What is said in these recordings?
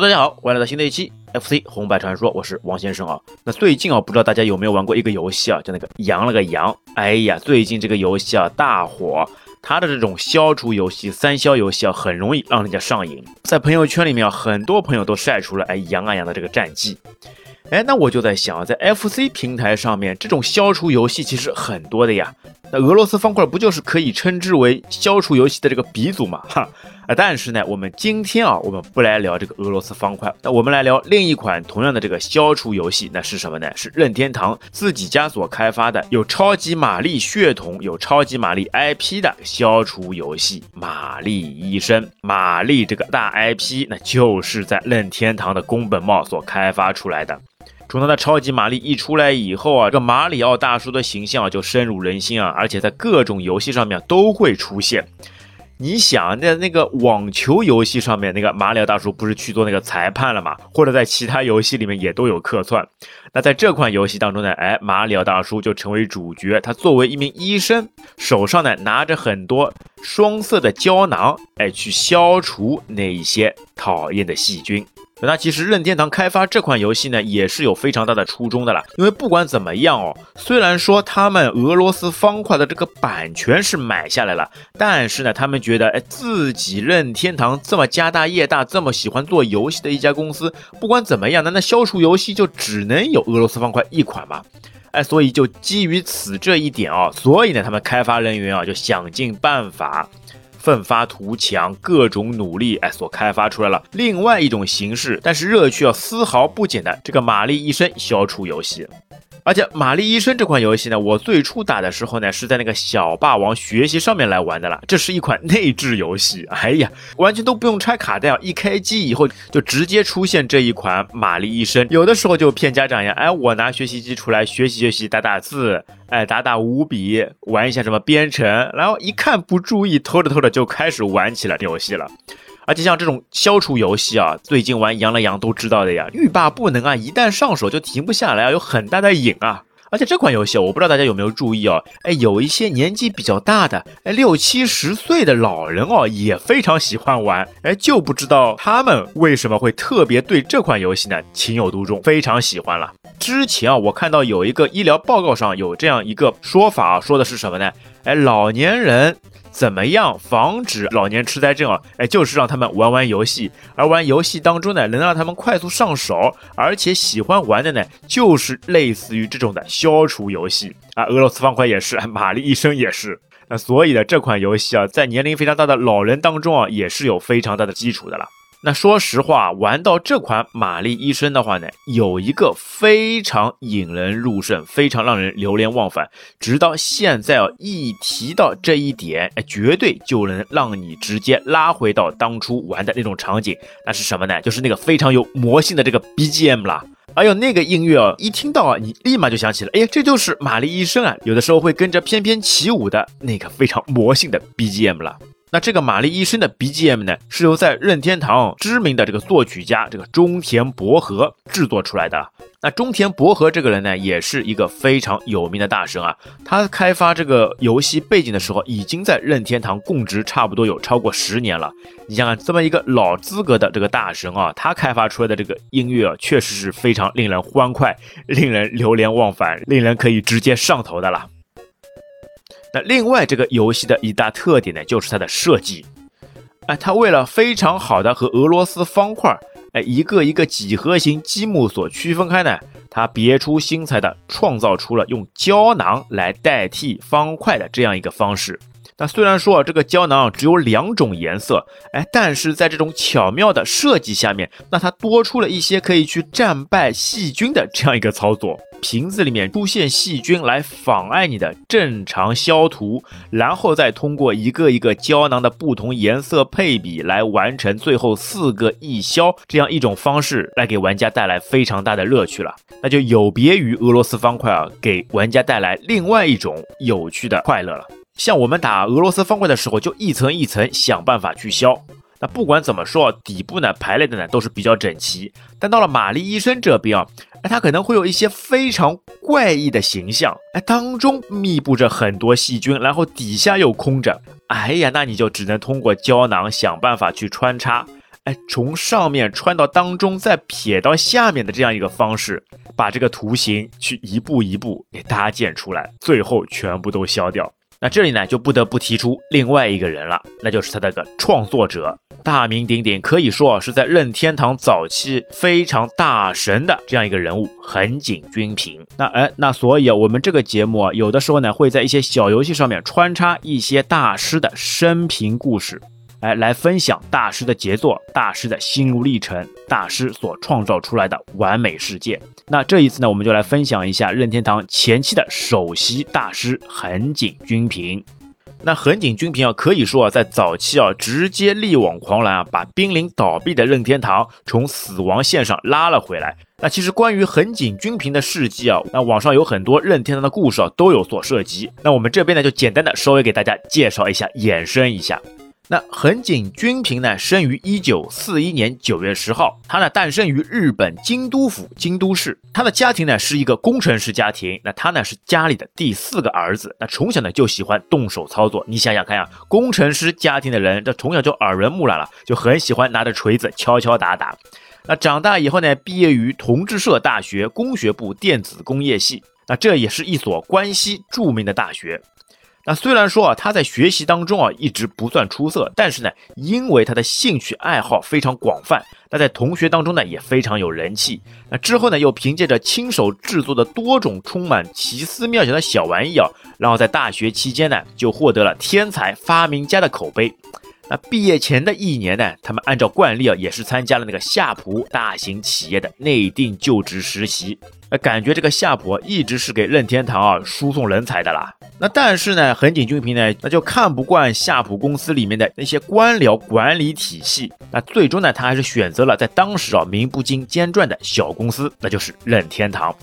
大家好，欢迎来到新的一期 FC 红白传说，我是王先生啊。那最近啊，不知道大家有没有玩过一个游戏啊，叫那个羊了个羊。哎呀，最近这个游戏啊大火，它的这种消除游戏、三消游戏啊，很容易让人家上瘾。在朋友圈里面啊，很多朋友都晒出了哎羊啊羊的这个战绩。哎，那我就在想啊，在 FC 平台上面，这种消除游戏其实很多的呀。那俄罗斯方块不就是可以称之为消除游戏的这个鼻祖嘛？哈啊！但是呢，我们今天啊，我们不来聊这个俄罗斯方块，那我们来聊另一款同样的这个消除游戏，那是什么呢？是任天堂自己家所开发的，有超级玛丽血统、有超级玛丽 IP 的消除游戏《玛丽医生》。玛丽这个大 IP，那就是在任天堂的宫本茂所开发出来的。从他的超级玛丽一出来以后啊，这个马里奥大叔的形象就深入人心啊，而且在各种游戏上面都会出现。你想，在那个网球游戏上面，那个马里奥大叔不是去做那个裁判了吗？或者在其他游戏里面也都有客串。那在这款游戏当中呢，哎，马里奥大叔就成为主角，他作为一名医生，手上呢拿着很多双色的胶囊，哎，去消除那一些讨厌的细菌。那其实任天堂开发这款游戏呢，也是有非常大的初衷的啦。因为不管怎么样哦，虽然说他们俄罗斯方块的这个版权是买下来了，但是呢，他们觉得，哎，自己任天堂这么家大业大，这么喜欢做游戏的一家公司，不管怎么样，那那消除游戏就只能有俄罗斯方块一款嘛？哎，所以就基于此这一点啊，所以呢，他们开发人员啊就想尽办法。奋发图强，各种努力，哎，所开发出来了另外一种形式，但是热趣要丝毫不减的这个玛丽医生消除游戏。而且玛丽医生这款游戏呢，我最初打的时候呢，是在那个小霸王学习上面来玩的了。这是一款内置游戏，哎呀，完全都不用拆卡带啊，一开机以后就直接出现这一款玛丽医生。有的时候就骗家长呀，哎，我拿学习机出来学习学习，打打字，哎，打打五笔，玩一下什么编程，然后一看不注意，偷着偷着就开始玩起了游戏了。而且像这种消除游戏啊，最近玩羊了羊都知道的呀，欲罢不能啊，一旦上手就停不下来啊，有很大的瘾啊。而且这款游戏，我不知道大家有没有注意哦，哎，有一些年纪比较大的，哎，六七十岁的老人哦，也非常喜欢玩，哎，就不知道他们为什么会特别对这款游戏呢情有独钟，非常喜欢了。之前啊，我看到有一个医疗报告上有这样一个说法，啊说的是什么呢？哎，老年人。怎么样防止老年痴呆症啊？哎，就是让他们玩玩游戏，而玩游戏当中呢，能让他们快速上手，而且喜欢玩的呢，就是类似于这种的消除游戏啊。俄罗斯方块也是，玛丽医生也是。那所以呢，这款游戏啊，在年龄非常大的老人当中啊，也是有非常大的基础的了。那说实话，玩到这款玛丽医生的话呢，有一个非常引人入胜，非常让人流连忘返。直到现在哦，一提到这一点，哎，绝对就能让你直接拉回到当初玩的那种场景。那是什么呢？就是那个非常有魔性的这个 BGM 啦。还有那个音乐哦，一听到啊，你立马就想起了，哎，这就是玛丽医生啊。有的时候会跟着翩翩起舞的那个非常魔性的 BGM 了。那这个玛丽医生的 BGM 呢，是由在任天堂知名的这个作曲家这个中田博和制作出来的。那中田博和这个人呢，也是一个非常有名的大神啊。他开发这个游戏背景的时候，已经在任天堂供职差不多有超过十年了。你想想，这么一个老资格的这个大神啊，他开发出来的这个音乐啊，确实是非常令人欢快、令人流连忘返、令人可以直接上头的了。另外这个游戏的一大特点呢，就是它的设计。哎，它为了非常好的和俄罗斯方块哎一个一个几何形积木所区分开呢，它别出心裁的创造出了用胶囊来代替方块的这样一个方式。那虽然说啊，这个胶囊只有两种颜色，哎，但是在这种巧妙的设计下面，那它多出了一些可以去战败细菌的这样一个操作。瓶子里面出现细菌来妨碍你的正常消毒，然后再通过一个一个胶囊的不同颜色配比来完成最后四个一消这样一种方式，来给玩家带来非常大的乐趣了。那就有别于俄罗斯方块啊，给玩家带来另外一种有趣的快乐了。像我们打俄罗斯方块的时候，就一层一层想办法去消。那不管怎么说，底部呢排列的呢都是比较整齐。但到了玛丽医生这边啊，哎，它可能会有一些非常怪异的形象，哎，当中密布着很多细菌，然后底下又空着。哎呀，那你就只能通过胶囊想办法去穿插。哎，从上面穿到当中，再撇到下面的这样一个方式，把这个图形去一步一步给搭建出来，最后全部都消掉。那这里呢，就不得不提出另外一个人了，那就是他那个创作者，大名鼎鼎，可以说是在任天堂早期非常大神的这样一个人物——横井军平。那哎，那所以啊，我们这个节目啊，有的时候呢，会在一些小游戏上面穿插一些大师的生平故事。哎，来分享大师的杰作、大师的心路历程、大师所创造出来的完美世界。那这一次呢，我们就来分享一下任天堂前期的首席大师横井军平。那横井军平啊，可以说啊，在早期啊，直接力挽狂澜啊，把濒临倒闭的任天堂从死亡线上拉了回来。那其实关于横井军平的事迹啊，那网上有很多任天堂的故事啊，都有所涉及。那我们这边呢，就简单的稍微给大家介绍一下，衍生一下。那横井军平呢，生于一九四一年九月十号，他呢诞生于日本京都府京都市。他的家庭呢是一个工程师家庭，那他呢是家里的第四个儿子。那从小呢就喜欢动手操作，你想想看呀，工程师家庭的人，这从小就耳濡目染了，就很喜欢拿着锤子敲敲打打。那长大以后呢，毕业于同志社大学工学部电子工业系，那这也是一所关西著名的大学。那虽然说啊，他在学习当中啊一直不算出色，但是呢，因为他的兴趣爱好非常广泛，那在同学当中呢也非常有人气。那之后呢，又凭借着亲手制作的多种充满奇思妙想的小玩意啊，然后在大学期间呢，就获得了天才发明家的口碑。那毕业前的一年呢，他们按照惯例啊，也是参加了那个夏普大型企业的内定就职实习。那感觉这个夏普一直是给任天堂啊输送人才的啦。那但是呢，横井军平呢，那就看不惯夏普公司里面的那些官僚管理体系。那最终呢，他还是选择了在当时啊名不经经传的小公司，那就是任天堂。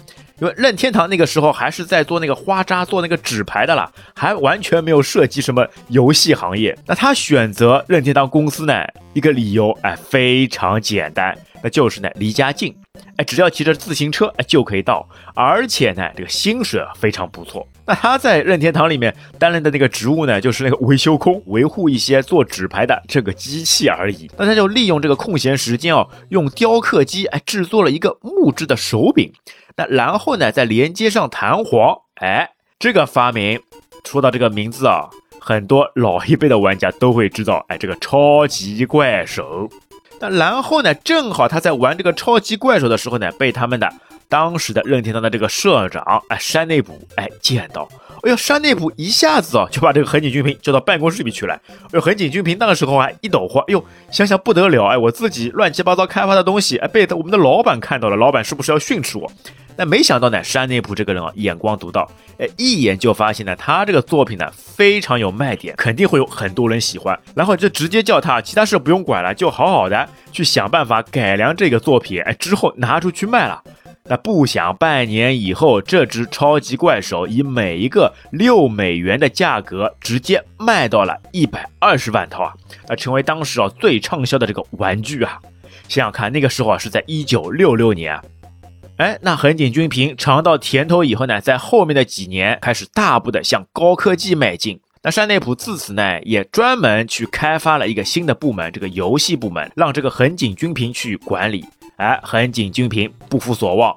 因为任天堂那个时候还是在做那个花扎、做那个纸牌的啦，还完全没有涉及什么游戏行业。那他选择任天堂公司呢，一个理由哎非常简单，那就是呢离家近。哎，只要骑着自行车，哎就可以到，而且呢，这个薪水非常不错。那他在任天堂里面担任的那个职务呢，就是那个维修工，维护一些做纸牌的这个机器而已。那他就利用这个空闲时间哦，用雕刻机哎制作了一个木质的手柄。那然后呢，再连接上弹簧，哎，这个发明，说到这个名字啊，很多老一辈的玩家都会知道，哎，这个超级怪手。那然后呢？正好他在玩这个超级怪兽的时候呢，被他们的当时的任天堂的这个社长哎山内溥哎见到，哎呦山内溥一下子啊就把这个横井军平叫到办公室里去了。哎呦横井军平那个时候啊一抖慌，哎呦想想不得了哎，我自己乱七八糟开发的东西哎被我们的老板看到了，老板是不是要训斥我？那没想到呢，山内普这个人啊，眼光独到，哎，一眼就发现呢，他这个作品呢非常有卖点，肯定会有很多人喜欢，然后就直接叫他，其他事不用管了，就好好的去想办法改良这个作品，哎，之后拿出去卖了。那不想半年以后，这只超级怪手以每一个六美元的价格，直接卖到了一百二十万套啊，那成为当时啊最畅销的这个玩具啊。想想看，那个时候啊是在一九六六年。哎，那横井军平尝到甜头以后呢，在后面的几年开始大步的向高科技迈进。那山内普自此呢，也专门去开发了一个新的部门，这个游戏部门，让这个横井军平去管理。哎，横井军平不负所望。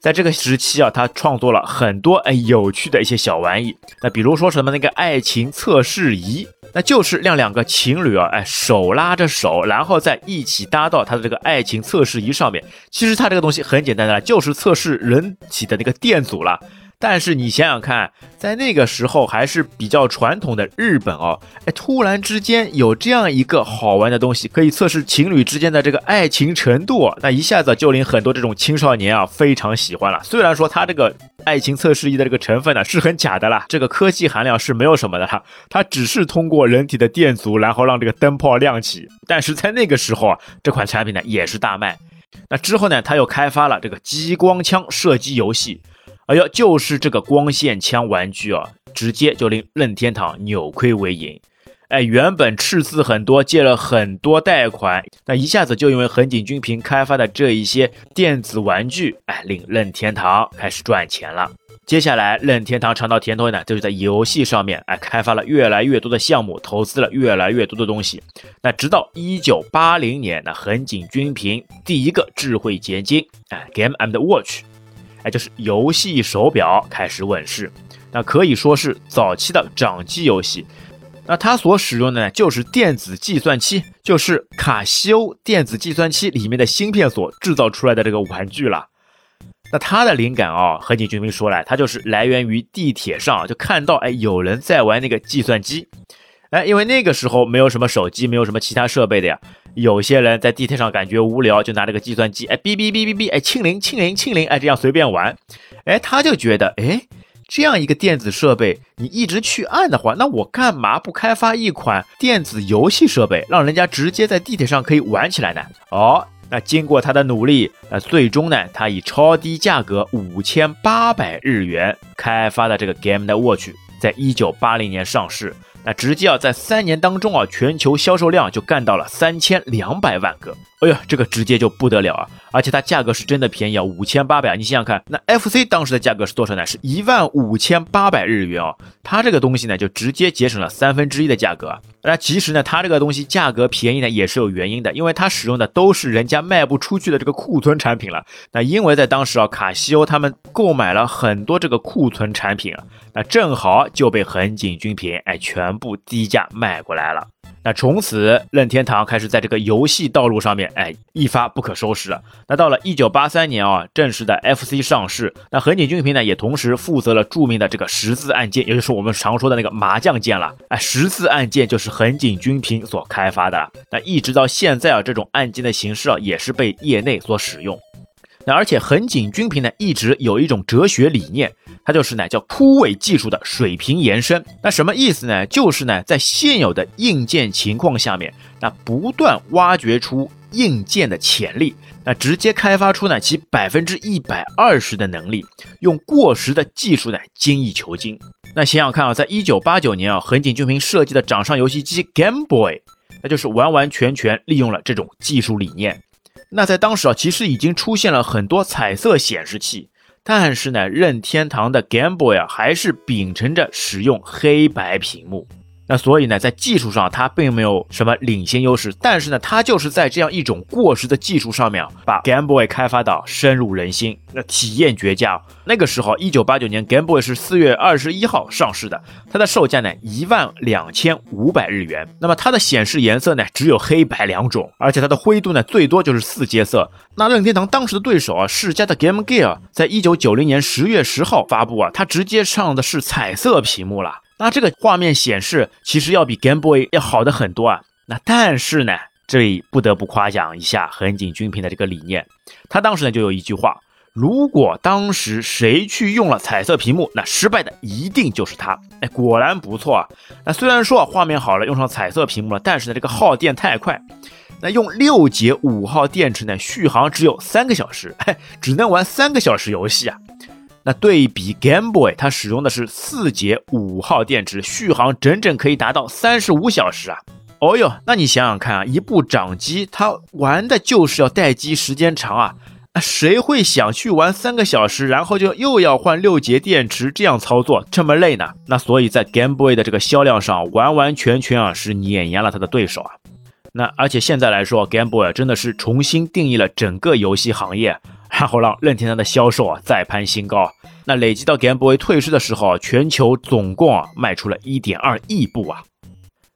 在这个时期啊，他创作了很多哎有趣的一些小玩意。那比如说什么那个爱情测试仪，那就是让两个情侣啊，哎手拉着手，然后再一起搭到他的这个爱情测试仪上面。其实他这个东西很简单的，就是测试人体的那个电阻了。但是你想想看，在那个时候还是比较传统的日本哦，哎，突然之间有这样一个好玩的东西，可以测试情侣之间的这个爱情程度，那一下子就令很多这种青少年啊非常喜欢了。虽然说它这个爱情测试仪的这个成分呢是很假的啦，这个科技含量是没有什么的哈，它只是通过人体的电阻，然后让这个灯泡亮起。但是在那个时候啊，这款产品呢也是大卖。那之后呢，他又开发了这个激光枪射击游戏。哎呦，就是这个光线枪玩具啊，直接就令任天堂扭亏为盈。哎，原本赤字很多，借了很多贷款，那一下子就因为横井军平开发的这一些电子玩具，哎，令任天堂开始赚钱了。接下来，任天堂尝到甜头呢，就是在游戏上面，哎，开发了越来越多的项目，投资了越来越多的东西。那直到一九八零年，那横井军平第一个智慧结晶，哎，Game and Watch，哎，就是游戏手表开始问世。那可以说是早期的掌机游戏。那它所使用的呢，就是电子计算器，就是卡西欧电子计算器里面的芯片所制造出来的这个玩具了。那它的灵感啊，和井军平说来，它就是来源于地铁上就看到，哎，有人在玩那个计算机，哎，因为那个时候没有什么手机，没有什么其他设备的呀，有些人在地铁上感觉无聊，就拿这个计算机，哎，哔哔哔哔哔，哎，清零清零清零，哎，这样随便玩，哎，他就觉得，哎，这样一个电子设备，你一直去按的话，那我干嘛不开发一款电子游戏设备，让人家直接在地铁上可以玩起来呢？哦。那经过他的努力，那最终呢，他以超低价格五千八百日元开发的这个 Game 的 Watch，在一九八零年上市。那直接啊，在三年当中啊，全球销售量就干到了三千两百万个。哎呀，这个直接就不得了啊！而且它价格是真的便宜啊，五千八百。你想想看，那 FC 当时的价格是多少呢？是一万五千八百日元哦。它这个东西呢，就直接节省了三分之一的价格。那其实呢，它这个东西价格便宜呢，也是有原因的，因为它使用的都是人家卖不出去的这个库存产品了。那因为在当时啊，卡西欧他们购买了很多这个库存产品啊，那正好就被横井军平哎全部低价卖过来了。那从此，任天堂开始在这个游戏道路上面，哎，一发不可收拾了。那到了一九八三年啊，正式的 FC 上市。那横井军平呢，也同时负责了著名的这个十字按键，也就是我们常说的那个麻将键了。哎，十字按键就是横井军平所开发的。那一直到现在啊，这种按键的形式啊，也是被业内所使用。那而且横井军平呢，一直有一种哲学理念。它就是呢，叫枯萎技术的水平延伸。那什么意思呢？就是呢，在现有的硬件情况下面，那不断挖掘出硬件的潜力，那直接开发出呢其百分之一百二十的能力，用过时的技术呢精益求精。那想想看啊，在一九八九年啊，横井军平设计的掌上游戏机 Game Boy，那就是完完全全利用了这种技术理念。那在当时啊，其实已经出现了很多彩色显示器。但是呢，任天堂的 Game Boy 啊，还是秉承着使用黑白屏幕。那所以呢，在技术上它并没有什么领先优势，但是呢，它就是在这样一种过时的技术上面，把 Game Boy 开发到深入人心，那体验绝佳。那个时候，一九八九年 Game Boy 是四月二十一号上市的，它的售价呢一万两千五百日元。那么它的显示颜色呢只有黑白两种，而且它的灰度呢最多就是四阶色。那任天堂当时的对手啊，世嘉的 Game Gear，在一九九零年十月十号发布啊，它直接上的是彩色屏幕了。那这个画面显示其实要比 Game Boy 要好的很多啊。那但是呢，这里不得不夸奖一下横井军平的这个理念。他当时呢就有一句话：如果当时谁去用了彩色屏幕，那失败的一定就是他。哎，果然不错啊。那虽然说画面好了，用上彩色屏幕了，但是呢这个耗电太快。那用六节五号电池呢，续航只有三个小时，只能玩三个小时游戏啊。那对比 Game Boy，它使用的是四节五号电池，续航整整可以达到三十五小时啊！哦哟，那你想想看啊，一部掌机它玩的就是要待机时间长啊，谁会想去玩三个小时，然后就又要换六节电池这样操作这么累呢？那所以在 Game Boy 的这个销量上，完完全全啊是碾压了它的对手啊！那而且现在来说，Game Boy 真的是重新定义了整个游戏行业。然后让任天堂的销售啊再攀新高。那累计到 Game Boy 退市的时候，全球总共啊卖出了一点二亿部啊。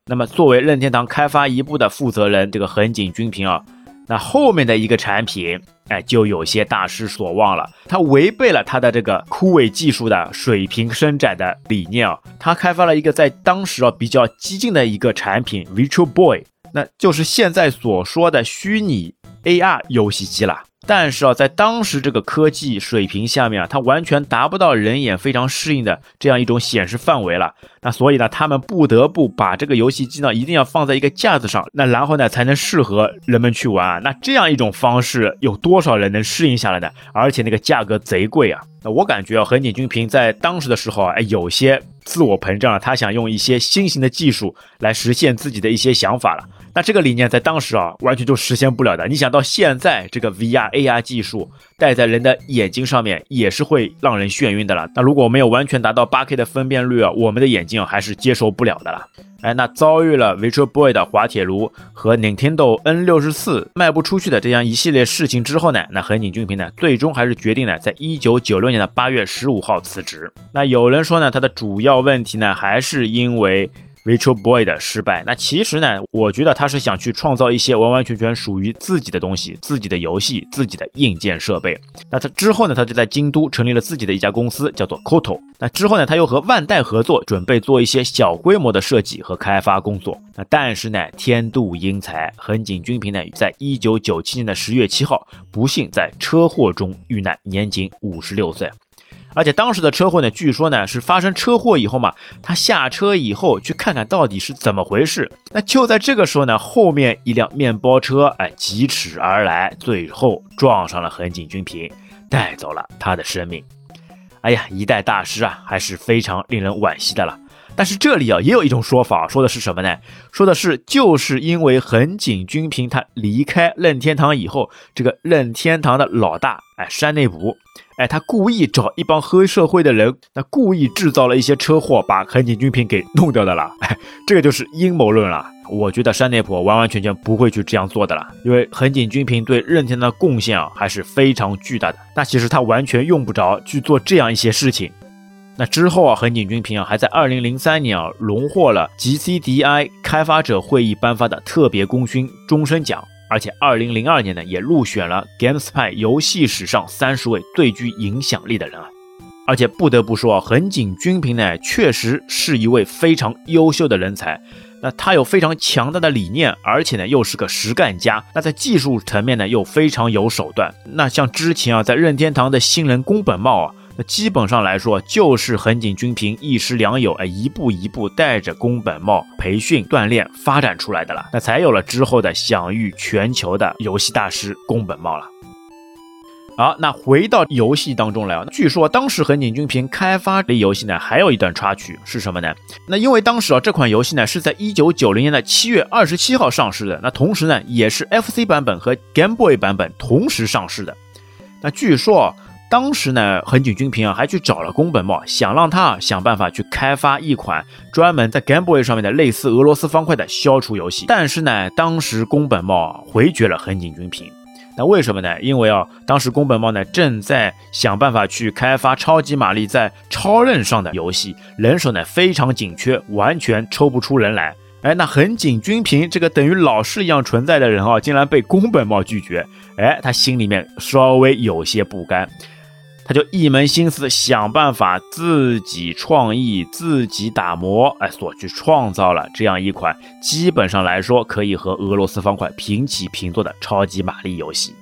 那么作为任天堂开发一部的负责人，这个横井军平啊，那后面的一个产品哎就有些大失所望了。他违背了他的这个枯萎技术的水平伸展的理念啊，他开发了一个在当时啊比较激进的一个产品 Virtual Boy，那就是现在所说的虚拟 AR 游戏机了。但是啊，在当时这个科技水平下面啊，它完全达不到人眼非常适应的这样一种显示范围了。那所以呢，他们不得不把这个游戏机呢，一定要放在一个架子上，那然后呢，才能适合人们去玩。那这样一种方式，有多少人能适应下来呢？而且那个价格贼贵啊！那我感觉啊，横井军平在当时的时候啊，哎，有些自我膨胀了，他想用一些新型的技术来实现自己的一些想法了。那这个理念在当时啊，完全就实现不了的。你想到现在这个 VR、AR 技术戴在人的眼睛上面，也是会让人眩晕的了。那如果没有完全达到 8K 的分辨率啊，我们的眼睛还是接受不了的了。哎，那遭遇了 Virtual Boy 的滑铁卢和 Nintendo N64 卖不出去的这样一系列事情之后呢，那横井军平呢，最终还是决定呢，在1996年的8月15号辞职。那有人说呢，他的主要问题呢，还是因为。Virtual Boy 的失败，那其实呢，我觉得他是想去创造一些完完全全属于自己的东西，自己的游戏，自己的硬件设备。那他之后呢，他就在京都成立了自己的一家公司，叫做 Koto。那之后呢，他又和万代合作，准备做一些小规模的设计和开发工作。那但是呢，天妒英才，横井军平呢，在一九九七年的十月七号，不幸在车祸中遇难，年仅五十六岁。而且当时的车祸呢，据说呢是发生车祸以后嘛，他下车以后去看看到底是怎么回事。那就在这个时候呢，后面一辆面包车哎疾驰而来，最后撞上了横井军平，带走了他的生命。哎呀，一代大师啊，还是非常令人惋惜的了。但是这里啊，也有一种说法，说的是什么呢？说的是就是因为横井军平他离开任天堂以后，这个任天堂的老大哎山内补。哎，他故意找一帮黑社会的人，那故意制造了一些车祸，把横井军平给弄掉的了。哎，这个就是阴谋论了。我觉得山内普完完全全不会去这样做的了，因为横井军平对任天堂的贡献啊还是非常巨大的。那其实他完全用不着去做这样一些事情。那之后啊，横井军平啊还在二零零三年啊荣获了 GCDI 开发者会议颁发的特别功勋终身奖。而且，二零零二年呢，也入选了 GameSpy 游戏史上三十位最具影响力的人啊！而且不得不说啊，横井军平呢，确实是一位非常优秀的人才。那他有非常强大的理念，而且呢，又是个实干家。那在技术层面呢，又非常有手段。那像之前啊，在任天堂的新人宫本茂啊。那基本上来说，就是横井军平一师两友哎，一步一步带着宫本茂培训、锻炼、发展出来的了。那才有了之后的享誉全球的游戏大师宫本茂了。好，那回到游戏当中来啊，据说当时横井军平开发的游戏呢，还有一段插曲是什么呢？那因为当时啊，这款游戏呢是在一九九零年的七月二十七号上市的，那同时呢，也是 FC 版本和 Game Boy 版本同时上市的。那据说。啊当时呢，横井军平啊还去找了宫本茂，想让他想办法去开发一款专门在 Game Boy 上面的类似俄罗斯方块的消除游戏。但是呢，当时宫本茂回绝了横井军平。那为什么呢？因为啊，当时宫本茂呢正在想办法去开发超级玛丽在超任上的游戏，人手呢非常紧缺，完全抽不出人来。哎，那横井军平这个等于老师一样存在的人啊，竟然被宫本茂拒绝。哎，他心里面稍微有些不甘。就一门心思想办法自己创意、自己打磨，哎，所去创造了这样一款基本上来说可以和俄罗斯方块平起平坐的超级玛丽游戏。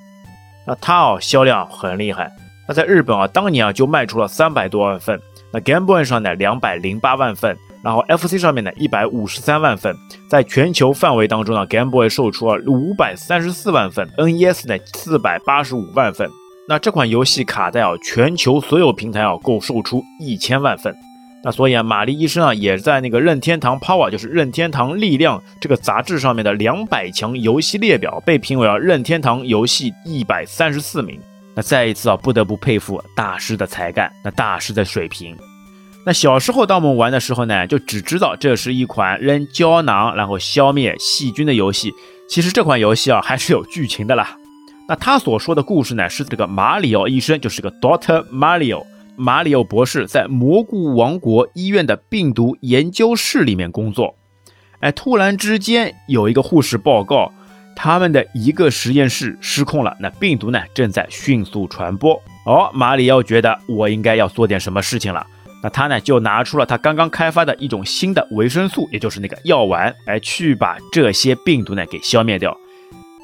那它哦销量很厉害，那在日本啊当年啊就卖出了三百多万份，那 Game Boy 上呢两百零八万份，然后 FC 上面呢一百五十三万份，在全球范围当中呢 Game Boy 售出了五百三十四万份，NES 呢四百八十五万份。那这款游戏卡带啊，全球所有平台啊，够售出一千万份。那所以啊，玛丽医生啊，也在那个任天堂 Power，就是任天堂力量这个杂志上面的两百强游戏列表，被评为了任天堂游戏一百三十四名。那再一次啊，不得不佩服大师的才干，那大师的水平。那小时候当我们玩的时候呢，就只知道这是一款扔胶囊然后消灭细菌的游戏。其实这款游戏啊，还是有剧情的啦。那他所说的故事呢，是这个马里奥医生，就是个 Doctor Mario，马里奥博士在蘑菇王国医院的病毒研究室里面工作。哎，突然之间有一个护士报告，他们的一个实验室失控了，那病毒呢正在迅速传播。哦，马里奥觉得我应该要做点什么事情了。那他呢就拿出了他刚刚开发的一种新的维生素，也就是那个药丸，哎，去把这些病毒呢给消灭掉。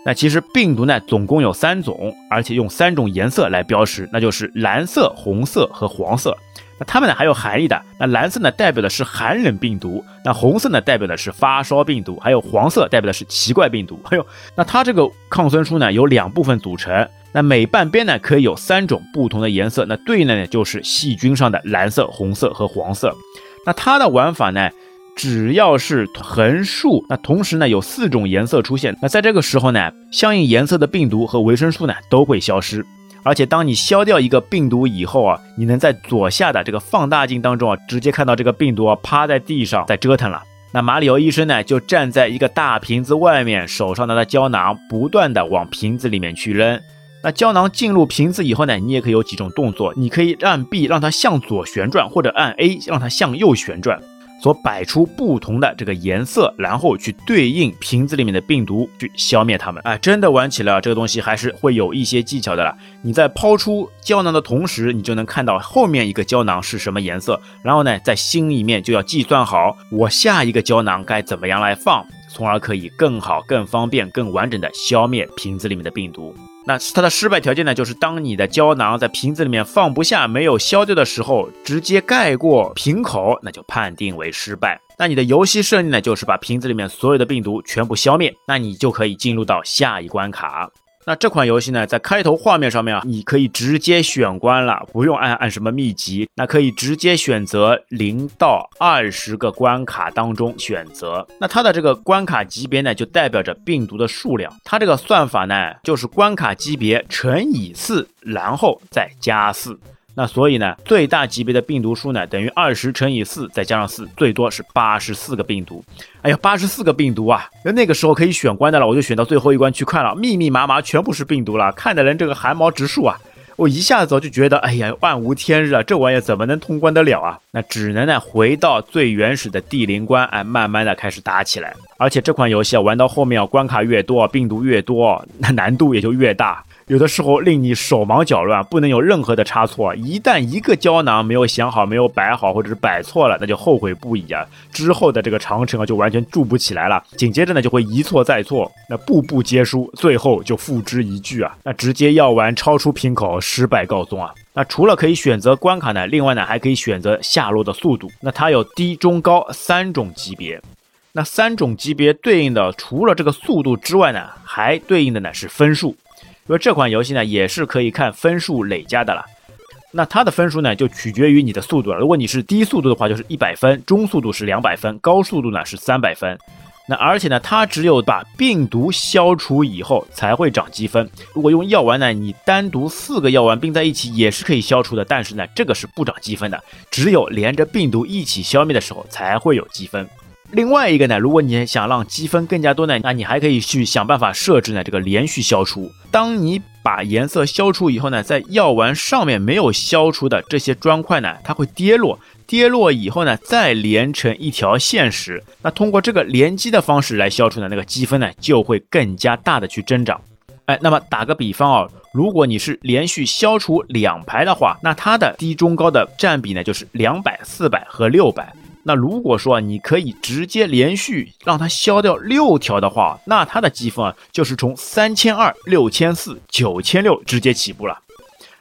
那其实病毒呢，总共有三种，而且用三种颜色来标识，那就是蓝色、红色和黄色。那它们呢还有含义的。那蓝色呢代表的是寒冷病毒，那红色呢代表的是发烧病毒，还有黄色代表的是奇怪病毒。还有，那它这个抗生素呢有两部分组成。那每半边呢可以有三种不同的颜色，那对应的呢就是细菌上的蓝色、红色和黄色。那它的玩法呢，只要是横竖，那同时呢有四种颜色出现，那在这个时候呢，相应颜色的病毒和维生素呢都会消失。而且当你消掉一个病毒以后啊，你能在左下的这个放大镜当中啊，直接看到这个病毒啊趴在地上在折腾了。那马里奥医生呢，就站在一个大瓶子外面，手上拿着胶囊，不断的往瓶子里面去扔。那胶囊进入瓶子以后呢，你也可以有几种动作，你可以按 B 让它向左旋转，或者按 A 让它向右旋转。所摆出不同的这个颜色，然后去对应瓶子里面的病毒，去消灭它们。哎，真的玩起来这个东西还是会有一些技巧的啦。你在抛出胶囊的同时，你就能看到后面一个胶囊是什么颜色，然后呢，在心里面就要计算好我下一个胶囊该怎么样来放，从而可以更好、更方便、更完整的消灭瓶子里面的病毒。那它的失败条件呢，就是当你的胶囊在瓶子里面放不下、没有消掉的时候，直接盖过瓶口，那就判定为失败。那你的游戏胜利呢，就是把瓶子里面所有的病毒全部消灭，那你就可以进入到下一关卡。那这款游戏呢，在开头画面上面啊，你可以直接选关了，不用按按什么秘籍，那可以直接选择零到二十个关卡当中选择。那它的这个关卡级别呢，就代表着病毒的数量。它这个算法呢，就是关卡级别乘以四，然后再加四。那所以呢，最大级别的病毒数呢，等于二十乘以四再加上四，最多是八十四个病毒。哎呀，八十四个病毒啊！那那个时候可以选关的了，我就选到最后一关去看了，密密麻麻全部是病毒了，看的人这个汗毛直竖啊！我一下子就觉得，哎呀，万无天日啊，这玩意怎么能通关得了啊？那只能呢回到最原始的地灵关，哎，慢慢的开始打起来。而且这款游戏啊，玩到后面啊，关卡越多，病毒越多，那难度也就越大。有的时候令你手忙脚乱，不能有任何的差错。一旦一个胶囊没有想好、没有摆好，或者是摆错了，那就后悔不已啊！之后的这个长城啊，就完全筑不起来了。紧接着呢，就会一错再错，那步步皆输，最后就付之一炬啊！那直接药丸超出瓶口，失败告终啊！那除了可以选择关卡呢，另外呢还可以选择下落的速度。那它有低、中、高三种级别。那三种级别对应的，除了这个速度之外呢，还对应的呢是分数。因为这款游戏呢，也是可以看分数累加的了。那它的分数呢，就取决于你的速度了。如果你是低速度的话，就是一百分；中速度是两百分；高速度呢是三百分。那而且呢，它只有把病毒消除以后才会涨积分。如果用药丸呢，你单独四个药丸并在一起也是可以消除的，但是呢，这个是不涨积分的。只有连着病毒一起消灭的时候才会有积分。另外一个呢，如果你想让积分更加多呢，那你还可以去想办法设置呢这个连续消除。当你把颜色消除以后呢，在药丸上面没有消除的这些砖块呢，它会跌落，跌落以后呢，再连成一条线时，那通过这个连击的方式来消除呢，那个积分呢就会更加大的去增长。哎，那么打个比方啊，如果你是连续消除两排的话，那它的低中高的占比呢就是两百、四百和六百。那如果说你可以直接连续让它消掉六条的话，那它的积分啊就是从三千二、六千四、九千六直接起步了。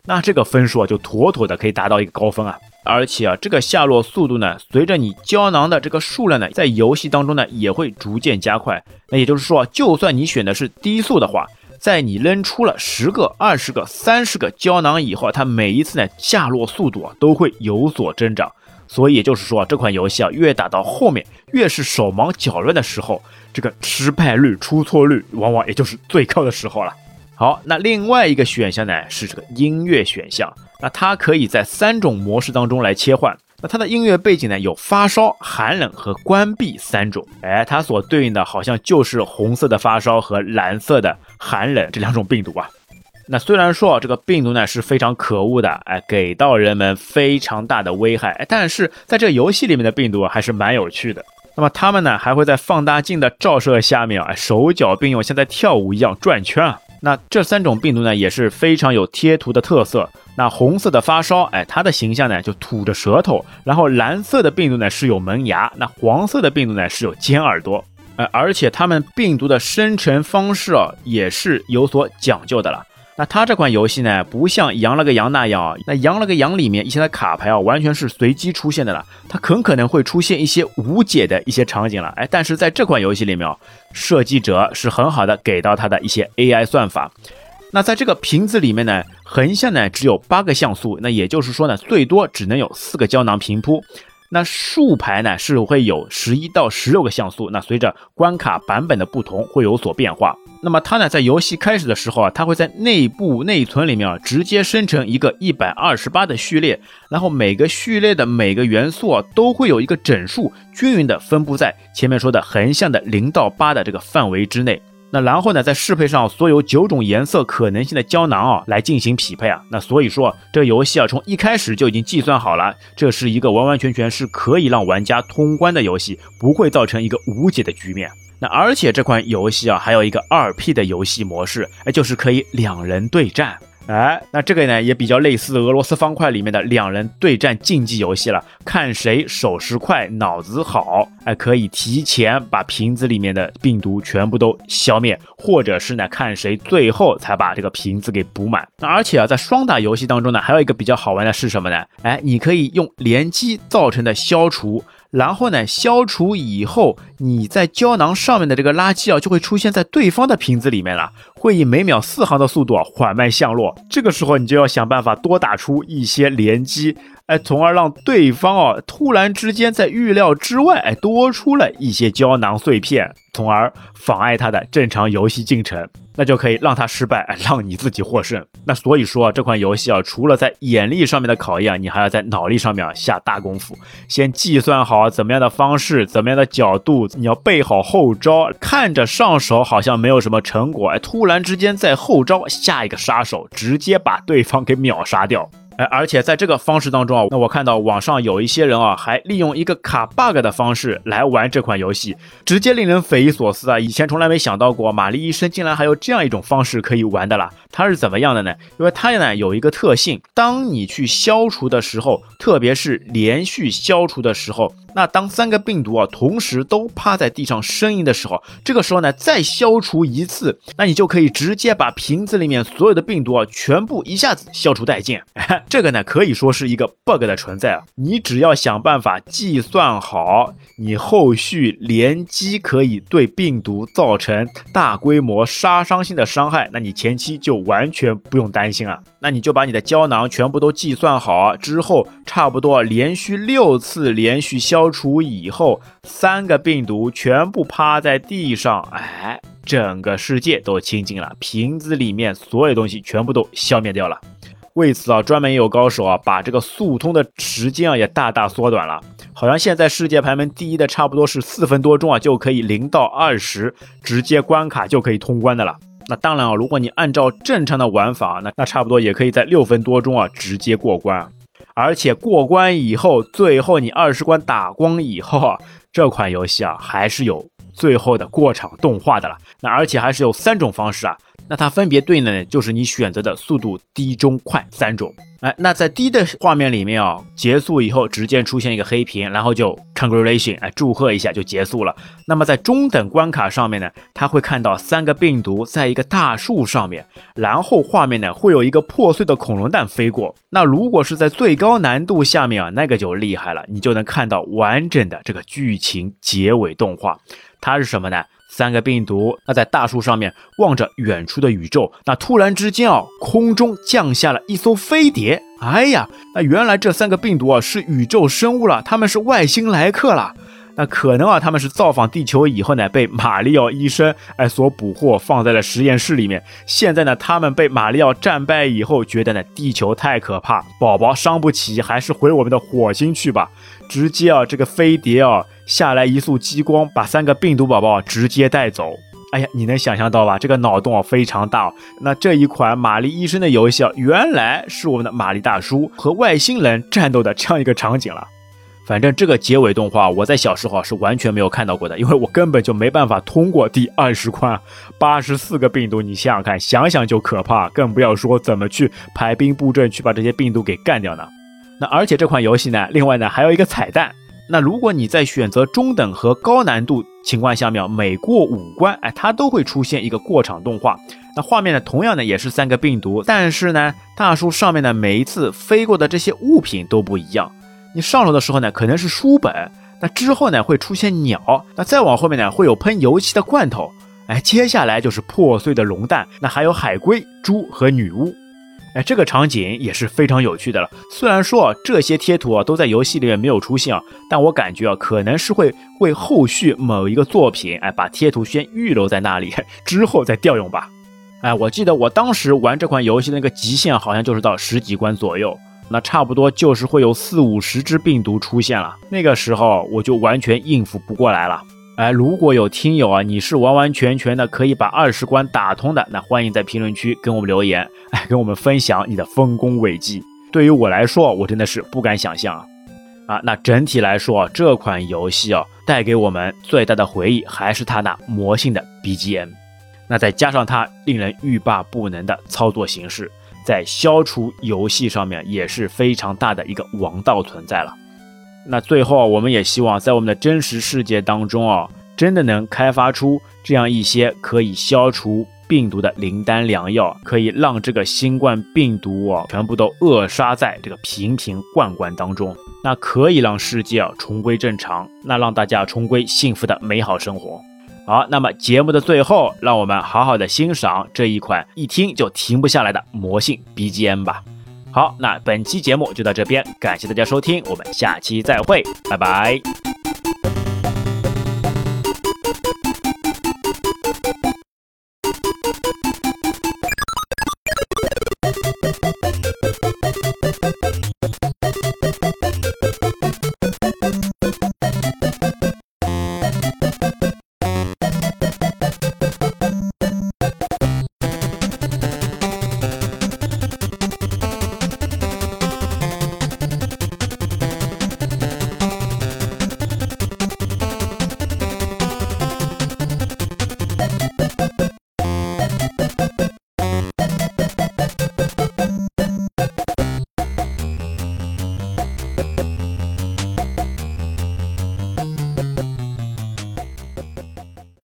那这个分数啊就妥妥的可以达到一个高分啊！而且啊，这个下落速度呢，随着你胶囊的这个数量呢，在游戏当中呢也会逐渐加快。那也就是说，就算你选的是低速的话，在你扔出了十个、二十个、三十个胶囊以后，它每一次呢下落速度啊都会有所增长。所以也就是说，这款游戏啊，越打到后面，越是手忙脚乱的时候，这个失败率、出错率往往也就是最高的时候了。好，那另外一个选项呢是这个音乐选项，那它可以在三种模式当中来切换。那它的音乐背景呢有发烧、寒冷和关闭三种。哎，它所对应的好像就是红色的发烧和蓝色的寒冷这两种病毒啊。那虽然说啊这个病毒呢是非常可恶的，哎，给到人们非常大的危害，哎，但是在这个游戏里面的病毒还是蛮有趣的。那么它们呢还会在放大镜的照射下面啊，手脚并用，像在跳舞一样转圈啊。那这三种病毒呢也是非常有贴图的特色。那红色的发烧，哎，它的形象呢就吐着舌头；然后蓝色的病毒呢是有门牙，那黄色的病毒呢是有尖耳朵，呃，而且它们病毒的生成方式啊也是有所讲究的了。那它这款游戏呢，不像羊了个羊那样啊，那羊了个羊里面一些的卡牌啊，完全是随机出现的了，它很可能会出现一些无解的一些场景了，哎，但是在这款游戏里面啊，设计者是很好的给到它的一些 AI 算法。那在这个瓶子里面呢，横向呢只有八个像素，那也就是说呢，最多只能有四个胶囊平铺。那竖排呢是会有十一到十六个像素，那随着关卡版本的不同会有所变化。那么它呢在游戏开始的时候啊，它会在内部内存里面啊直接生成一个一百二十八的序列，然后每个序列的每个元素啊都会有一个整数，均匀的分布在前面说的横向的零到八的这个范围之内。那然后呢，再适配上所有九种颜色可能性的胶囊啊，来进行匹配啊。那所以说，这游戏啊，从一开始就已经计算好了，这是一个完完全全是可以让玩家通关的游戏，不会造成一个无解的局面。那而且这款游戏啊，还有一个二 P 的游戏模式，哎，就是可以两人对战。哎，那这个呢也比较类似俄罗斯方块里面的两人对战竞技游戏了，看谁手势快、脑子好，哎，可以提前把瓶子里面的病毒全部都消灭，或者是呢看谁最后才把这个瓶子给补满。那而且啊，在双打游戏当中呢，还有一个比较好玩的是什么呢？哎，你可以用联机造成的消除。然后呢，消除以后，你在胶囊上面的这个垃圾啊，就会出现在对方的瓶子里面了，会以每秒四行的速度啊缓慢降落。这个时候，你就要想办法多打出一些连击，哎，从而让对方啊突然之间在预料之外，哎，多出了一些胶囊碎片，从而妨碍他的正常游戏进程。那就可以让他失败，让你自己获胜。那所以说这款游戏啊，除了在眼力上面的考验，你还要在脑力上面下大功夫。先计算好怎么样的方式，怎么样的角度，你要备好后招。看着上手好像没有什么成果，哎，突然之间在后招下一个杀手，直接把对方给秒杀掉。哎，而且在这个方式当中啊，那我看到网上有一些人啊，还利用一个卡 bug 的方式来玩这款游戏，直接令人匪夷所思啊！以前从来没想到过，玛丽医生竟然还有这样一种方式可以玩的啦。它是怎么样的呢？因为它呢有一个特性，当你去消除的时候，特别是连续消除的时候。那当三个病毒啊同时都趴在地上呻吟的时候，这个时候呢再消除一次，那你就可以直接把瓶子里面所有的病毒啊全部一下子消除殆尽。这个呢可以说是一个 bug 的存在啊，你只要想办法计算好，你后续连击可以对病毒造成大规模杀伤性的伤害，那你前期就完全不用担心啊。那你就把你的胶囊全部都计算好之后，差不多连续六次连续消消除以后，三个病毒全部趴在地上，哎，整个世界都清净了，瓶子里面所有东西全部都消灭掉了。为此啊，专门也有高手啊，把这个速通的时间啊也大大缩短了。好像现在世界排名第一的差不多是四分多钟啊，就可以零到二十直接关卡就可以通关的了。那当然啊，如果你按照正常的玩法，那那差不多也可以在六分多钟啊直接过关，而且过关以后，最后你二十关打光以后啊，这款游戏啊还是有最后的过场动画的了。那而且还是有三种方式啊。那它分别对应的，就是你选择的速度低、中、快三种。哎，那在低的画面里面啊，结束以后直接出现一个黑屏，然后就 congratulation，哎，祝贺一下就结束了。那么在中等关卡上面呢，它会看到三个病毒在一个大树上面，然后画面呢会有一个破碎的恐龙蛋飞过。那如果是在最高难度下面啊，那个就厉害了，你就能看到完整的这个剧情结尾动画。它是什么呢？三个病毒，那在大树上面望着远处的宇宙，那突然之间啊，空中降下了一艘飞碟。哎呀，那原来这三个病毒啊是宇宙生物了，他们是外星来客了。那可能啊，他们是造访地球以后呢，被马里奥医生哎所捕获，放在了实验室里面。现在呢，他们被马里奥战败以后，觉得呢地球太可怕，宝宝伤不起，还是回我们的火星去吧。直接啊，这个飞碟啊。下来一束激光，把三个病毒宝宝直接带走。哎呀，你能想象到吧？这个脑洞啊非常大。那这一款玛丽医生的游戏啊，原来是我们的玛丽大叔和外星人战斗的这样一个场景了。反正这个结尾动画，我在小时候是完全没有看到过的，因为我根本就没办法通过第二十关。八十四个病毒，你想想看，想想就可怕，更不要说怎么去排兵布阵去把这些病毒给干掉呢。那而且这款游戏呢，另外呢还有一个彩蛋。那如果你在选择中等和高难度情况下面，每过五关，哎，它都会出现一个过场动画。那画面呢，同样呢也是三个病毒，但是呢，大树上面的每一次飞过的这些物品都不一样。你上楼的时候呢，可能是书本，那之后呢会出现鸟，那再往后面呢会有喷油漆的罐头，哎，接下来就是破碎的龙蛋，那还有海龟、猪和女巫。哎，这个场景也是非常有趣的了。虽然说这些贴图啊都在游戏里面没有出现啊，但我感觉啊可能是会为后续某一个作品哎把贴图先预留在那里，之后再调用吧。哎，我记得我当时玩这款游戏的那个极限好像就是到十几关左右，那差不多就是会有四五十只病毒出现了。那个时候我就完全应付不过来了。哎，如果有听友啊，你是完完全全的可以把二十关打通的，那欢迎在评论区跟我们留言，哎，跟我们分享你的丰功伟绩。对于我来说，我真的是不敢想象啊！啊，那整体来说，这款游戏啊，带给我们最大的回忆还是它那魔性的 BGM，那再加上它令人欲罢不能的操作形式，在消除游戏上面也是非常大的一个王道存在了。那最后，我们也希望在我们的真实世界当中啊，真的能开发出这样一些可以消除病毒的灵丹良药，可以让这个新冠病毒啊全部都扼杀在这个瓶瓶罐罐当中，那可以让世界啊重归正常，那让大家重归幸福的美好生活。好，那么节目的最后，让我们好好的欣赏这一款一听就停不下来的魔性 BGM 吧。好，那本期节目就到这边，感谢大家收听，我们下期再会，拜拜。